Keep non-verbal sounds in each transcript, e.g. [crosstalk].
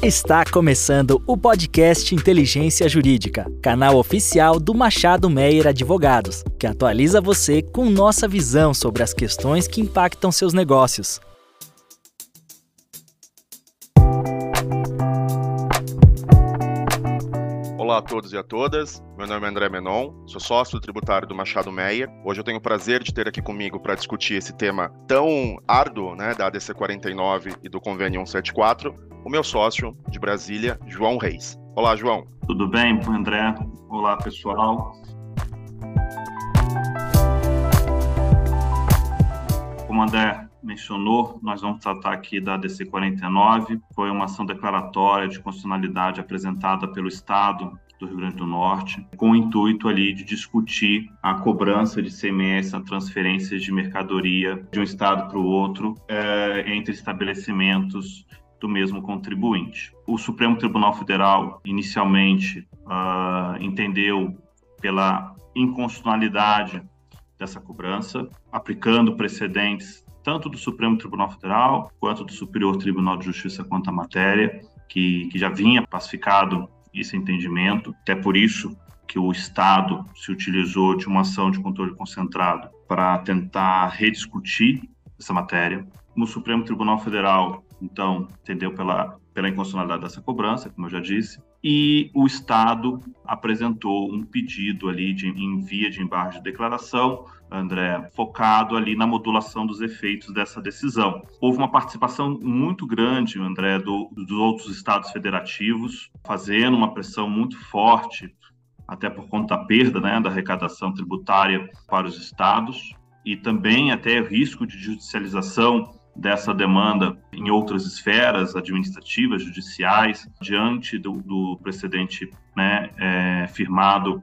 Está começando o podcast Inteligência Jurídica, canal oficial do Machado Meyer Advogados, que atualiza você com nossa visão sobre as questões que impactam seus negócios. Olá a todos e a todas, meu nome é André Menon, sou sócio tributário do Machado Meia. Hoje eu tenho o prazer de ter aqui comigo para discutir esse tema tão árduo né, da ADC 49 e do Convênio 174, o meu sócio de Brasília, João Reis. Olá, João. Tudo bem, André? Olá, pessoal. Como André mencionou, nós vamos tratar aqui da DC 49. Foi uma ação declaratória de constitucionalidade apresentada pelo Estado do Rio Grande do Norte, com o intuito ali de discutir a cobrança de CMS, a transferência de mercadoria de um estado para o outro é, entre estabelecimentos do mesmo contribuinte. O Supremo Tribunal Federal inicialmente uh, entendeu pela inconstitucionalidade dessa cobrança, aplicando precedentes tanto do Supremo Tribunal Federal quanto do Superior Tribunal de Justiça quanto à matéria, que, que já vinha pacificado esse entendimento. Até por isso que o Estado se utilizou de uma ação de controle concentrado para tentar rediscutir essa matéria. No Supremo Tribunal Federal, então, entendeu pela, pela inconstitucionalidade dessa cobrança, como eu já disse, e o Estado apresentou um pedido ali de, em via de embargo de declaração, André, focado ali na modulação dos efeitos dessa decisão. Houve uma participação muito grande, André, do, dos outros estados federativos, fazendo uma pressão muito forte, até por conta da perda né, da arrecadação tributária para os estados, e também até risco de judicialização dessa demanda em outras esferas administrativas, judiciais, diante do, do precedente né, é, firmado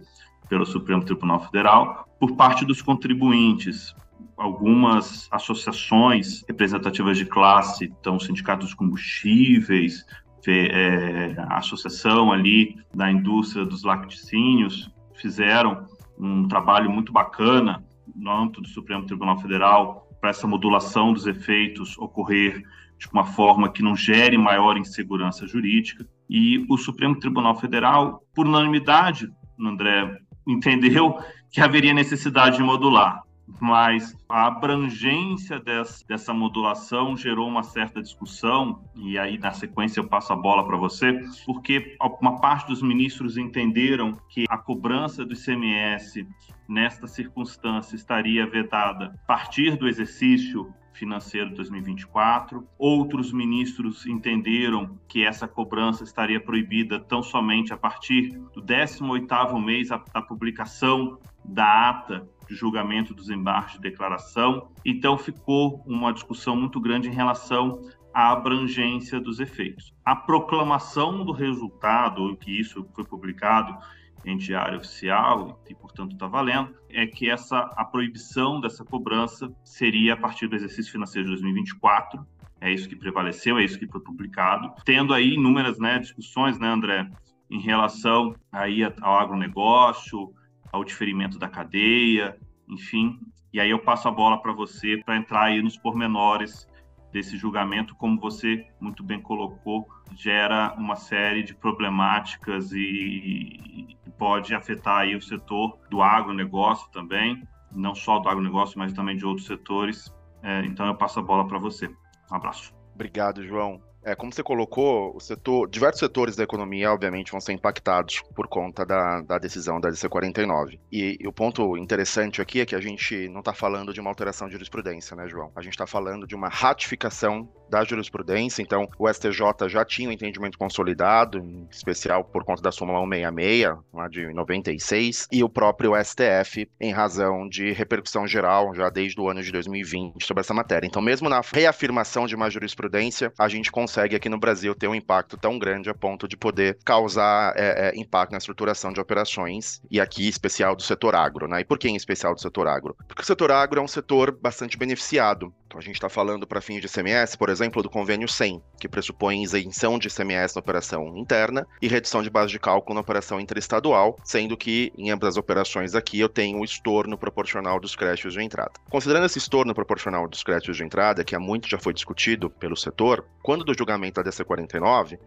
pelo Supremo Tribunal Federal, por parte dos contribuintes. Algumas associações representativas de classe, então sindicatos de combustíveis, é, associação ali da indústria dos laticínios, fizeram um trabalho muito bacana no âmbito do Supremo Tribunal Federal para essa modulação dos efeitos ocorrer de uma forma que não gere maior insegurança jurídica. E o Supremo Tribunal Federal, por unanimidade, André, entendeu que haveria necessidade de modular mas a abrangência dessa, dessa modulação gerou uma certa discussão, e aí na sequência eu passo a bola para você, porque uma parte dos ministros entenderam que a cobrança do ICMS nesta circunstância estaria vedada a partir do exercício financeiro de 2024. Outros ministros entenderam que essa cobrança estaria proibida tão somente a partir do 18º mês da publicação da ata de julgamento dos embargos de declaração. Então, ficou uma discussão muito grande em relação à abrangência dos efeitos. A proclamação do resultado, que isso foi publicado em diário oficial e, portanto, está valendo, é que essa a proibição dessa cobrança seria a partir do exercício financeiro de 2024. É isso que prevaleceu, é isso que foi publicado, tendo aí inúmeras né, discussões, né, André, em relação aí ao agronegócio, ao diferimento da cadeia, enfim. E aí eu passo a bola para você para entrar aí nos pormenores desse julgamento, como você muito bem colocou, gera uma série de problemáticas e, pode afetar aí o setor do agronegócio também, não só do agronegócio, mas também de outros setores. É, então eu passo a bola para você. Um abraço. Obrigado, João. É, como você colocou, o setor, diversos setores da economia, obviamente, vão ser impactados por conta da, da decisão da DC 49. E, e, o ponto interessante aqui é que a gente não está falando de uma alteração de jurisprudência, né, João? A gente está falando de uma ratificação da jurisprudência. Então, o STJ já tinha um entendimento consolidado, em especial por conta da súmula 166, lá de 96, e o próprio STF, em razão de repercussão geral, já desde o ano de 2020, sobre essa matéria. Então, mesmo na reafirmação de uma jurisprudência, a gente consegue aqui no Brasil ter um impacto tão grande a ponto de poder causar é, é, impacto na estruturação de operações, e aqui especial do setor agro. Né? E por que em especial do setor agro? Porque o setor agro é um setor bastante beneficiado A gente está falando para fins de ICMS, por exemplo, do convênio 100, que pressupõe isenção de ICMS na operação interna e redução de base de cálculo na operação interestadual, sendo que em ambas as operações aqui eu tenho o estorno proporcional dos créditos de entrada. Considerando esse estorno proporcional dos créditos de entrada, que há muito já foi discutido pelo setor, quando do julgamento da DC 49, uh,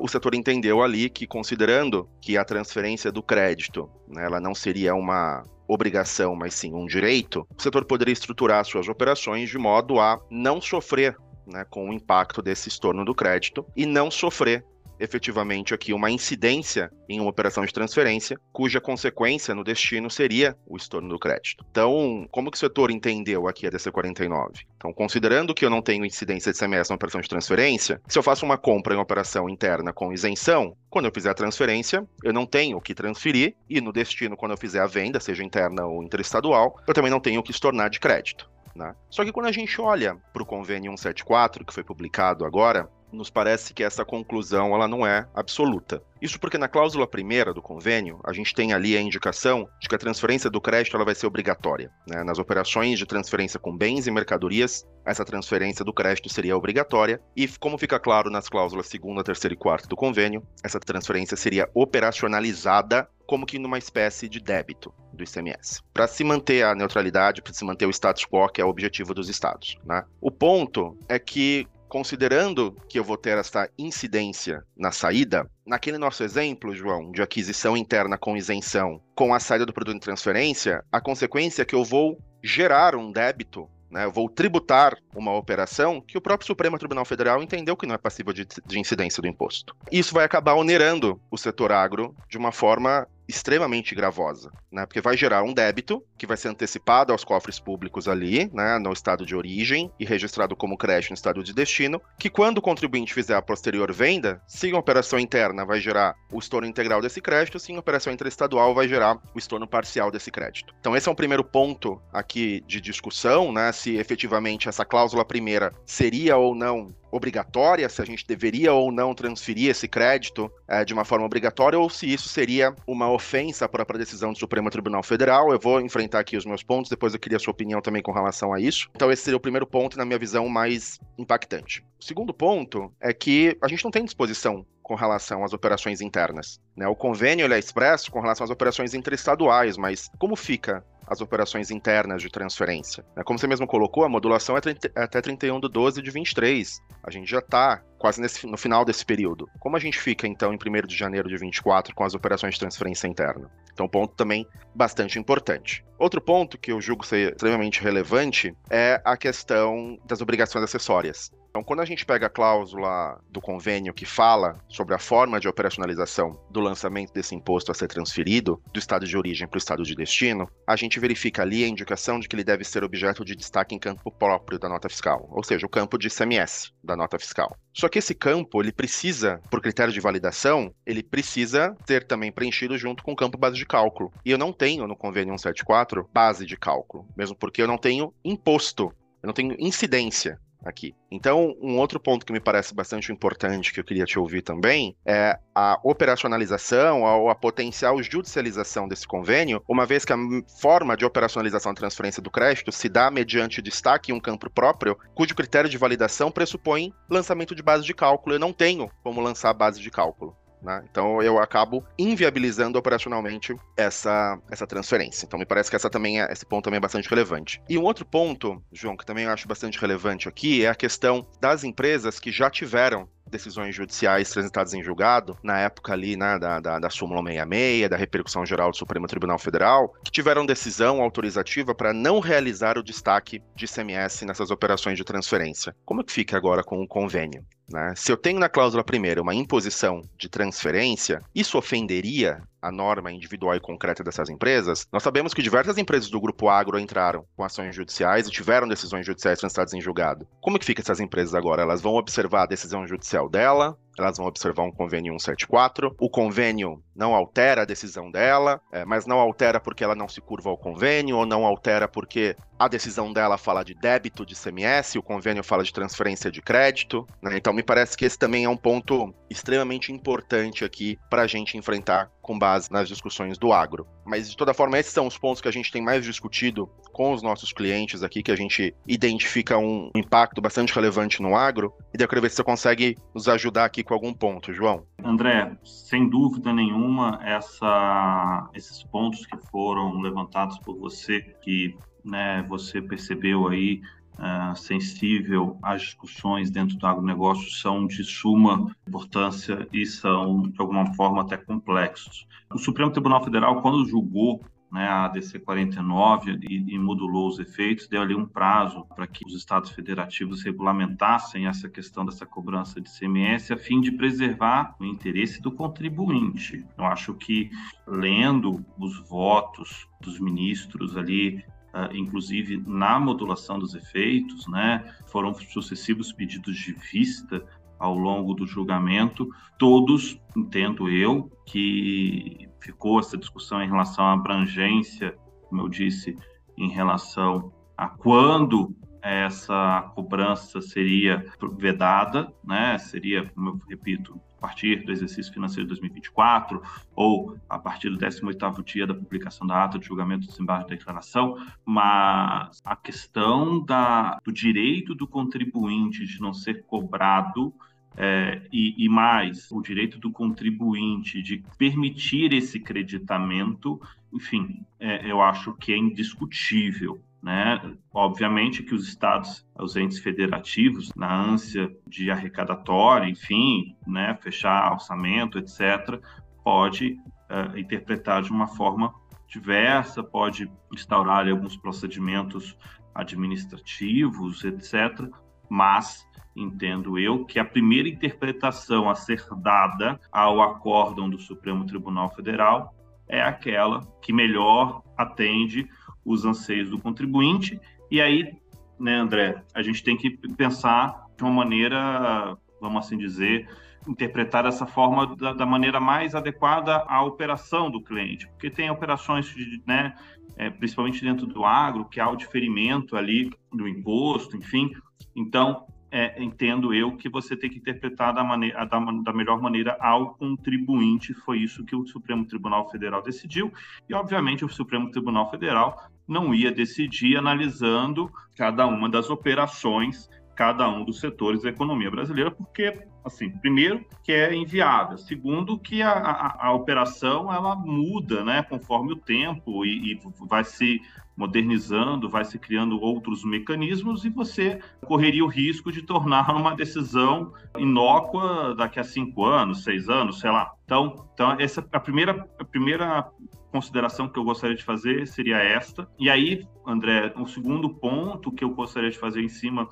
o setor entendeu ali que, considerando que a transferência do crédito né, ela não seria uma obrigação, mas sim um direito, o setor poderia estruturar suas operações de modo a não sofrer né, com o impacto desse estorno do crédito e não sofrer efetivamente aqui uma incidência em uma operação de transferência, cuja consequência no destino seria o estorno do crédito. Então, como que o setor entendeu aqui a DC49? Então, considerando que eu não tenho incidência de CMS na operação de transferência, se eu faço uma compra em uma operação interna com isenção, quando eu fizer a transferência, eu não tenho o que transferir, e no destino, quando eu fizer a venda, seja interna ou interestadual, eu também não tenho o que estornar de crédito. Né? Só que quando a gente olha para o convênio 174, que foi publicado agora, nos parece que essa conclusão ela não é absoluta. Isso porque na cláusula primeira do convênio, a gente tem ali a indicação de que a transferência do crédito ela vai ser obrigatória. Né? Nas operações de transferência com bens e mercadorias, essa transferência do crédito seria obrigatória. E como fica claro nas cláusulas segunda, terceira e quarta do convênio, essa transferência seria operacionalizada como que numa espécie de débito do ICMS. Para se manter a neutralidade, para se manter o status quo, que é o objetivo dos estados. Né? O ponto é que considerando que eu vou ter essa incidência na saída, naquele nosso exemplo, João, de aquisição interna com isenção, com a saída do produto em transferência, a consequência é que eu vou gerar um débito né, eu vou tributar uma operação que o próprio Supremo Tribunal Federal entendeu que não é passível de, de, incidência do imposto. Isso vai acabar onerando o setor agro de uma forma extremamente gravosa, né? Porque vai gerar um débito que vai ser antecipado aos cofres públicos ali, né, no estado de origem e registrado como crédito no estado de destino, que quando o contribuinte fizer a posterior venda, se em operação interna vai gerar o estorno integral desse crédito, se em operação interestadual vai gerar o estorno parcial desse crédito. Então esse é um primeiro ponto aqui de discussão, né, se efetivamente essa cláusula primeira seria ou não obrigatória, se a gente deveria ou não transferir esse crédito é, de uma forma obrigatória, ou se isso seria uma ofensa para a decisão do Supremo Tribunal Federal. Eu vou enfrentar aqui os meus pontos, depois eu queria a sua opinião também com relação a isso. Então, esse seria o primeiro ponto, na minha visão, mais impactante. O segundo ponto é que a gente não tem disposição com relação às operações internas. Né? O convênio é expresso com relação às operações interestaduais, mas como fica as operações internas de transferência. Né? Como você mesmo colocou, a modulação é, é até 31 de 12 de 23. A gente já está quase nesse, no final desse período. Como a gente fica, então, em 1 de janeiro de 24 com as operações de transferência interna? Então, ponto também bastante importante. Outro ponto que eu julgo ser extremamente relevante é a questão das obrigações acessórias. Então, quando a gente pega a cláusula do convênio que fala sobre a forma de operacionalização do lançamento desse imposto a ser transferido do estado de origem para o estado de destino, a gente verifica ali a indicação de que ele deve ser objeto de destaque em campo próprio da nota fiscal, ou seja, o campo de ICMS da nota fiscal. Só que esse campo, ele precisa, por critério de validação, ele precisa ter também preenchido junto com o campo base de cálculo. E eu não tenho no convênio 174 base de cálculo, mesmo porque eu não tenho imposto, eu não tenho incidência aqui. Então, um outro ponto que me parece bastante importante que eu queria te ouvir também é a operacionalização ou a potencial judicialização desse convênio, uma vez que a forma de operacionalização da transferência do crédito se dá mediante destaque em um campo próprio, cujo critério de validação pressupõe lançamento de base de cálculo. Eu não tenho como lançar a base de cálculo. Né? Então eu acabo inviabilizando operacionalmente essa, essa transferência. Então me parece que essa também é, esse ponto também é bastante relevante. E um outro ponto, João, que também eu acho bastante relevante aqui é a questão das empresas que já tiveram decisões judiciais transitadas em julgado, na época ali, né, da, da, da súmula 66, da repercussão geral do Supremo Tribunal Federal, que tiveram decisão autorizativa para não realizar o destaque de ICMS nessas operações de transferência. Como é que fica agora com o convênio? Né? Se eu tenho na cláusula primeira uma imposição de transferência, isso ofenderia a norma individual e concreta dessas empresas? Nós sabemos que diversas empresas do grupo agro entraram com ações judiciais e tiveram decisões judiciais transitadas em julgado. Como que fica essas empresas agora? Elas vão observar a decisão judicial dela? Elas vão observar um convênio 174. O convênio não altera a decisão dela, é, mas não altera porque ela não se curva ao convênio, ou não altera porque a decisão dela fala de débito de CMS, o convênio fala de transferência de crédito, né? Então me parece que esse também é um ponto extremamente importante aqui para a gente enfrentar com base nas discussões do agro. Mas de toda forma, esses são os pontos que a gente tem mais discutido com os nossos clientes aqui, que a gente identifica um impacto bastante relevante no agro. E daí eu queria ver se você consegue nos ajudar aqui com algum ponto, João. André, sem dúvida nenhuma, essa, esses pontos que foram levantados por você, que né, você percebeu aí uh, sensível às discussões dentro do agronegócio são de suma importância e são, de alguma forma, até complexos. O Supremo Tribunal Federal, quando julgou né, a ADC 49 e, e, modulou os efeitos, deu ali um prazo para que os estados federativos regulamentassem essa questão dessa cobrança de CMS a fim de preservar o interesse do contribuinte. Eu acho que lendo os votos dos ministros ali inclusive na modulação dos efeitos, né? Foram sucessivos pedidos de vista ao longo do julgamento, todos, entendo eu, que ficou essa discussão em relação à abrangência, como eu disse, em relação a quando essa cobrança seria vedada, né? Seria, como eu repito, a partir do exercício financeiro de 2024 ou a partir do 18º dia da publicação da ata de julgamento do desembarque da declaração, mas a questão da, do direito do contribuinte de não ser cobrado é, e, e, mais, o direito do contribuinte de permitir esse creditamento, enfim, é, eu acho que é indiscutível. Né? Obviamente que os estados, os entes federativos, na ânsia de arrecadatório, enfim, né, fechar orçamento, etc., pode uh, interpretar de uma forma diversa, pode instaurar alguns procedimentos administrativos, etc., mas entendo eu que a primeira interpretação a ser dada ao acórdão do Supremo Tribunal Federal é aquela que melhor atende os anseios do contribuinte. E aí, né, André, a gente tem que pensar de uma maneira, vamos assim dizer, interpretar dessa forma da, da, maneira mais adequada à operação do cliente, porque tem operações, de, né, é, principalmente dentro do agro, que há o diferimento ali do imposto, enfim. Então, é, entendo eu que você tem que interpretar da, maneira, da, da, melhor maneira ao contribuinte. Foi isso que o Supremo Tribunal Federal decidiu. E, obviamente, o Supremo Tribunal Federal não ia decidir analisando cada uma das operações, cada um dos setores da economia brasileira, porque, assim, primeiro, que é inviável, segundo, que a, a, a operação ela muda, né, conforme o tempo e, e vai se modernizando, vai se criando outros mecanismos e você correria o risco de tornar uma decisão inócua daqui a cinco anos, seis anos, sei lá. Então, então essa a primeira, a primeira consideração que eu gostaria de fazer seria esta. E aí, André, um segundo ponto que eu gostaria de fazer em cima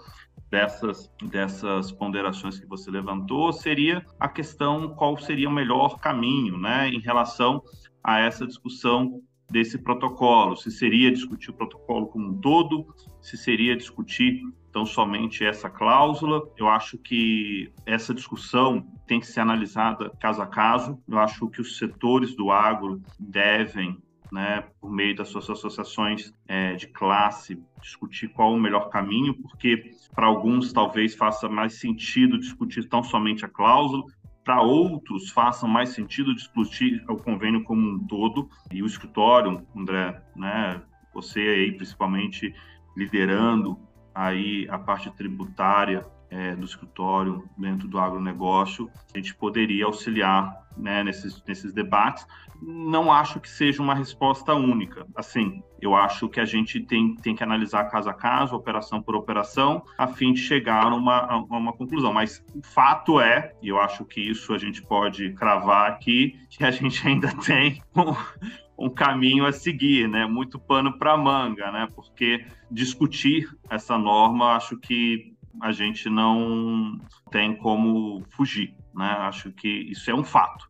dessas, dessas ponderações que você levantou seria a questão qual seria o melhor caminho né, em relação a essa discussão desse protocolo, se seria discutir o protocolo como um todo, se seria discutir então somente essa cláusula. Eu acho que essa discussão tem que ser analisada caso a caso. Eu acho que os setores do agro devem né, por meio das suas associações é, de classe, discutir qual o melhor caminho, porque para alguns talvez faça mais sentido discutir tão somente a cláusula, para outros façam mais sentido discutir o convênio como um todo. E o escritório, André, né, você aí principalmente liderando aí a parte tributária é, do escritório dentro do agronegócio, a gente poderia auxiliar né, nesses, nesses debates. Não acho que seja uma resposta única. Assim, eu acho que a gente tem, tem que analisar caso a caso, operação por operação, a fim de chegar a uma, a uma conclusão. Mas o fato é, e eu acho que isso a gente pode cravar aqui, que a gente ainda [laughs] tem um, um caminho a seguir, né? Muito pano para manga, né? Porque discutir essa norma, acho que a gente não tem como fugir, né? Acho que isso é um fato.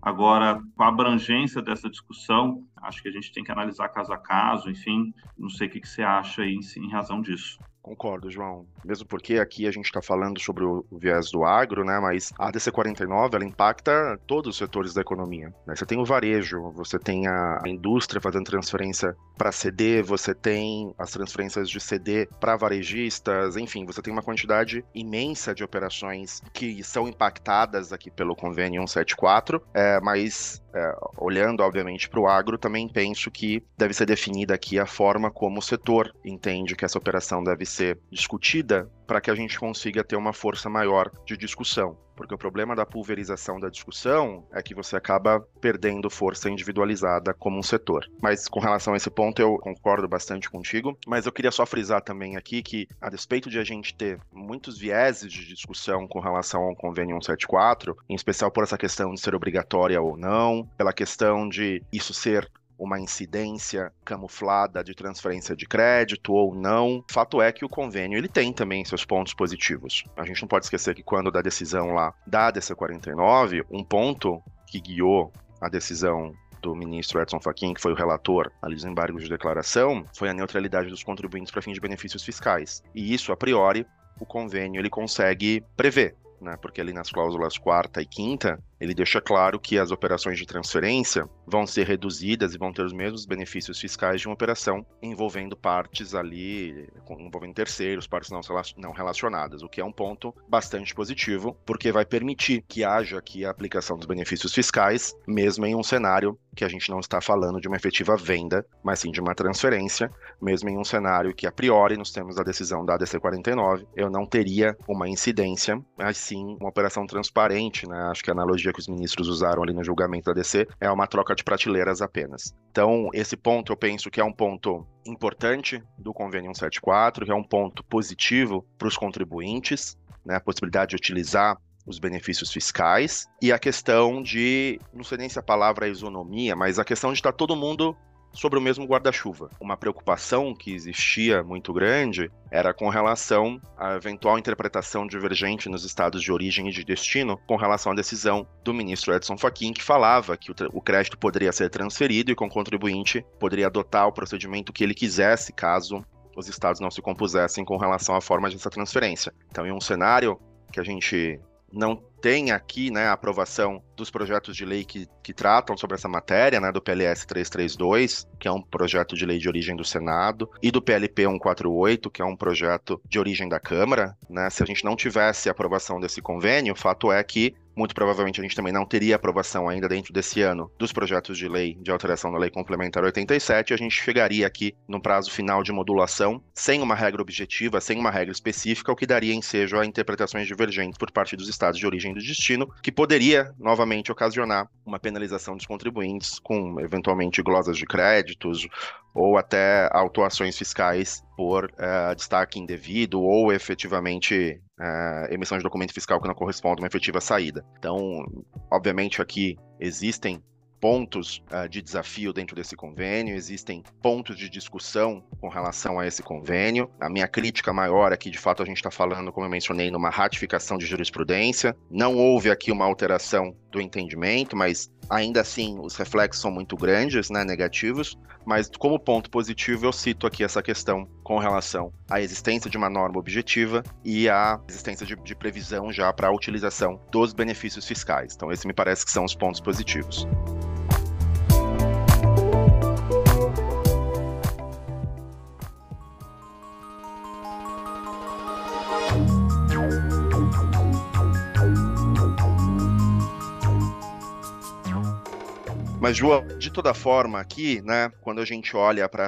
Agora, com a abrangência dessa discussão, acho que a gente tem que analisar caso a caso, enfim, não sei o que, você acha aí em razão disso. Concordo, João. Mesmo porque aqui a gente está falando sobre o, viés do agro, né? Mas a DC 49 ela impacta todos os setores da economia. Né? Você tem o varejo, você tem a indústria fazendo transferência para CD, você tem as transferências de CD para varejistas, enfim, você tem uma quantidade imensa de operações que são impactadas aqui pelo convênio 174, é, mas é, olhando, obviamente, para o agro, também penso que deve ser definida aqui a forma como o setor entende que essa operação deve ser discutida para que a gente consiga ter uma força maior de discussão. Porque o problema da pulverização da discussão é que você acaba perdendo força individualizada como um setor. Mas com relação a esse ponto, eu concordo bastante contigo. Mas eu queria só frisar também aqui que, a despeito de a gente ter muitos vieses de discussão com relação ao convênio 174, em especial por essa questão de ser obrigatória ou não, pela questão de isso ser uma incidência camuflada de transferência de crédito ou não. Fato é que o convênio ele tem também seus pontos positivos. A gente não pode esquecer que quando da decisão lá da DC 49, um ponto que guiou a decisão do ministro Edson Fachin, que foi o relator ali dos embargos de declaração, foi a neutralidade dos contribuintes para fins de benefícios fiscais. E isso, a priori, o convênio ele consegue prever. Né, porque ali nas cláusulas quarta e quinta, ele deixa claro que as operações de transferência vão ser reduzidas e vão ter os mesmos benefícios fiscais de uma operação envolvendo partes ali, envolvendo terceiros, partes não relacionadas, o que é um ponto bastante positivo, porque vai permitir que haja aqui a aplicação dos benefícios fiscais, mesmo em um cenário que a gente não está falando de uma efetiva venda, mas sim de uma transferência, mesmo em um cenário que a priori nos termos da decisão da ADC 49, eu não teria uma incidência, mas sim uma operação transparente, né? Acho que a analogia que os ministros usaram ali no julgamento da DC é uma troca de prateleiras apenas. Então, esse ponto eu penso que é um ponto importante do convênio 174, que é um ponto positivo para os contribuintes, né, a possibilidade de utilizar os benefícios fiscais e a questão de, não sei nem se a palavra é isonomia, mas a questão de estar todo mundo sobre o mesmo guarda-chuva. Uma preocupação que existia muito grande era com relação à eventual interpretação divergente nos estados de origem e de destino com relação à decisão do ministro Edson Fachin, que falava que o, crédito poderia ser transferido e com o contribuinte poderia adotar o procedimento que ele quisesse caso os estados não se compusessem com relação à forma dessa transferência. Então, em um cenário que a gente não tem aqui né, a aprovação dos projetos de lei que, que tratam sobre essa matéria, né, do PLS 332, que é um projeto de lei de origem do Senado, e do PLP 148, que é um projeto de origem da Câmara. Né? Se a gente não tivesse a aprovação desse convênio, o fato é que muito provavelmente a gente também não teria aprovação ainda dentro desse ano dos projetos de lei de alteração da Lei Complementar 87, a gente chegaria aqui no prazo final de modulação, sem uma regra objetiva, sem uma regra específica, o que daria ensejo a interpretações divergentes por parte dos estados de origem do destino, que poderia novamente ocasionar uma penalização dos contribuintes com eventualmente glosas de créditos ou até autuações fiscais por uh, destaque indevido ou efetivamente uh, emissão de documento fiscal que não corresponde a uma efetiva saída. Então, obviamente aqui existem pontos uh, de desafio dentro desse convênio, existem pontos de discussão com relação a esse convênio. A minha crítica maior é que, de fato, a gente está falando, como eu mencionei, numa ratificação de jurisprudência. Não houve aqui uma alteração do entendimento, mas ainda assim os reflexos são muito grandes, né, negativos. Mas como ponto positivo, eu cito aqui essa questão com relação à existência de uma norma objetiva e à existência de, de previsão já para a utilização dos benefícios fiscais. Então, esse me parece que são os pontos positivos. Mas, João, de toda forma, aqui, né, quando a gente olha para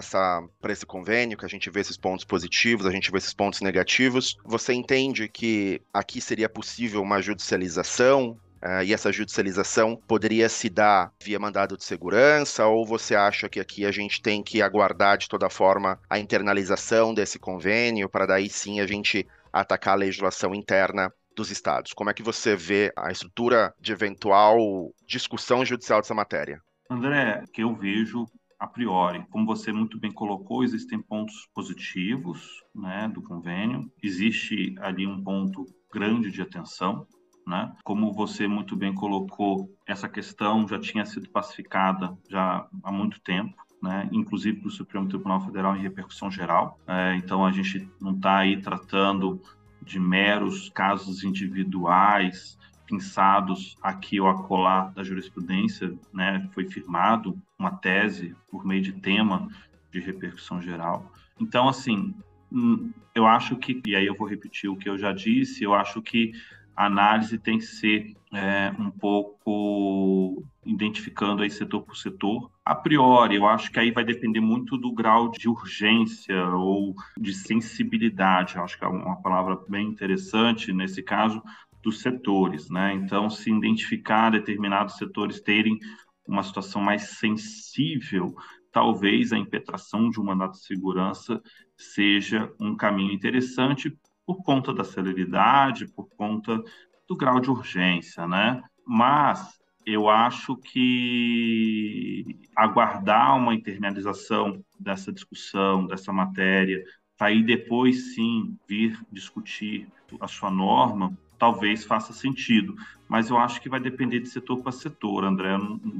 esse convênio, que a gente vê esses pontos positivos, a gente vê esses pontos negativos, você entende que aqui seria possível uma judicialização Uh, e essa judicialização poderia se dar via mandado de segurança, ou você acha que aqui a gente tem que aguardar de toda forma a internalização desse convênio, para daí sim a gente atacar a legislação interna dos estados? Como é que você vê a estrutura de eventual discussão judicial dessa matéria? André, que eu vejo a priori, como você muito bem colocou, existem pontos positivos né, do convênio, existe ali um ponto grande de atenção. Né? Como você muito bem colocou, essa questão já tinha sido pacificada já há muito tempo. né, inclusive para o Supremo Tribunal Federal em repercussão geral. É, então, a gente não está aí tratando de meros casos individuais, pensados aqui ou acolá da jurisprudência, né, foi firmado uma tese por meio de tema de repercussão geral. Então, assim, hum, eu acho que, e aí eu vou repetir o que eu já disse, eu acho que a análise tem que ser é, um pouco identificando aí setor por setor. A priori, eu acho que aí vai depender muito do grau de urgência ou de sensibilidade. Eu acho que é uma palavra bem interessante nesse caso dos setores, né? Então, se identificar determinados setores terem uma situação mais sensível, talvez a impetração de um mandato de segurança seja um caminho interessante por conta da celeridade, por conta do grau de urgência, né? Mas eu acho que aguardar uma internalização dessa discussão, dessa matéria, para aí depois sim vir discutir a sua norma, talvez faça sentido. Mas eu acho que vai depender de setor para setor, André.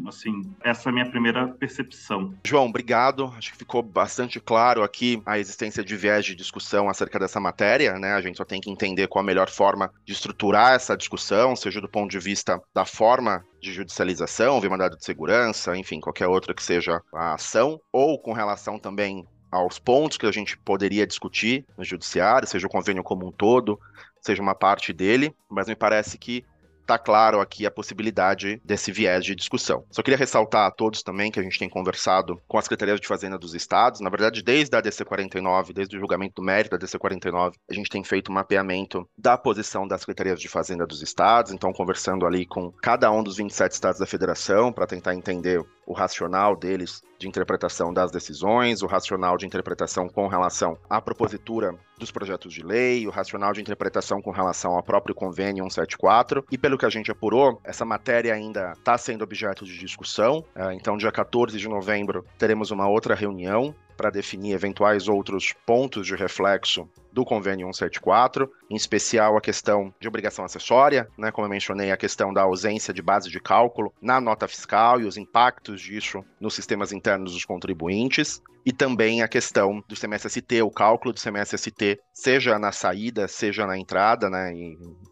Assim, essa é a minha primeira percepção. João, obrigado. Acho que ficou bastante claro aqui a existência de viés de discussão acerca dessa matéria, né? A gente só tem que entender qual a melhor forma de estruturar essa discussão, seja do ponto de vista da forma de judicialização, via de segurança, enfim, qualquer outra que seja a ação, ou com relação também aos pontos que a gente poderia discutir no judiciário, seja o convênio como um todo, seja uma parte dele, mas me parece que está claro aqui a possibilidade desse viés de discussão. Só queria ressaltar a todos também que a gente tem conversado com as secretarias de Fazenda dos estados. Na verdade, desde a DC 49, desde o julgamento do mérito da DC 49, a gente tem feito um mapeamento da posição das secretarias de Fazenda dos estados. Então, conversando ali com cada um dos 27 estados da federação para tentar entender o racional deles de interpretação das decisões, o racional de interpretação com relação à propositura dos projetos de lei, o racional de interpretação com relação ao próprio convênio 174. E pelo que a gente apurou, essa matéria ainda está sendo objeto de discussão. É, então, dia 14 de novembro, teremos uma outra reunião para definir eventuais outros pontos de reflexo do convênio 174, em especial a questão de obrigação acessória, né, como eu mencionei, a questão da ausência de base de cálculo na nota fiscal e os impactos disso nos sistemas internos dos contribuintes, e também a questão do CMSST, o cálculo do CMSST, seja na saída, seja na entrada, né,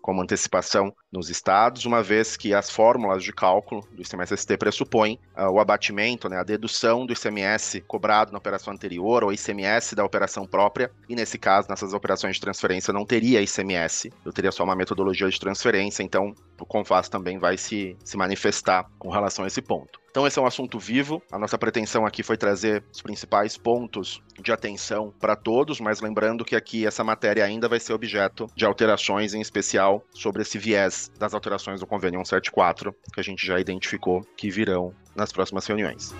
como antecipação nos estados, uma vez que as fórmulas de cálculo do ICMS-ST pressupõem uh, o abatimento, né, a dedução do ICMS cobrado na operação anterior ou ICMS da operação própria, e nesse caso, nessas operações de transferência não teria ICMS, eu teria só uma metodologia de transferência, então o CONFAS também vai se, se manifestar com relação a esse ponto. Então, esse é um assunto vivo. A nossa pretensão aqui foi trazer os principais pontos de atenção para todos, mas lembrando que aqui essa matéria ainda vai ser objeto de alterações, em especial sobre esse viés das alterações do Convênio 174, que a gente já identificou que virão nas próximas reuniões.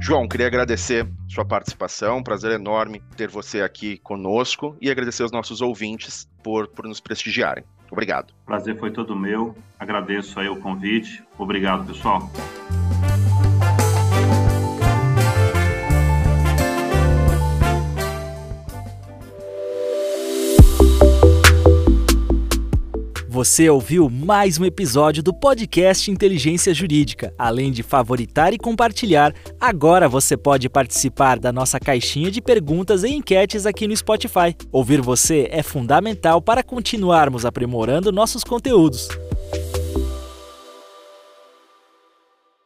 João, queria agradecer sua participação, prazer enorme ter você aqui conosco e agradecer aos nossos ouvintes por, por nos prestigiarem. Obrigado. Prazer foi todo meu. Agradeço aí o convite. Obrigado, pessoal. Você ouviu mais um episódio do podcast Inteligência Jurídica. Além de favoritar e compartilhar, agora você pode participar da nossa caixinha de perguntas e enquetes aqui no Spotify. Ouvir você é fundamental para continuarmos aprimorando nossos conteúdos.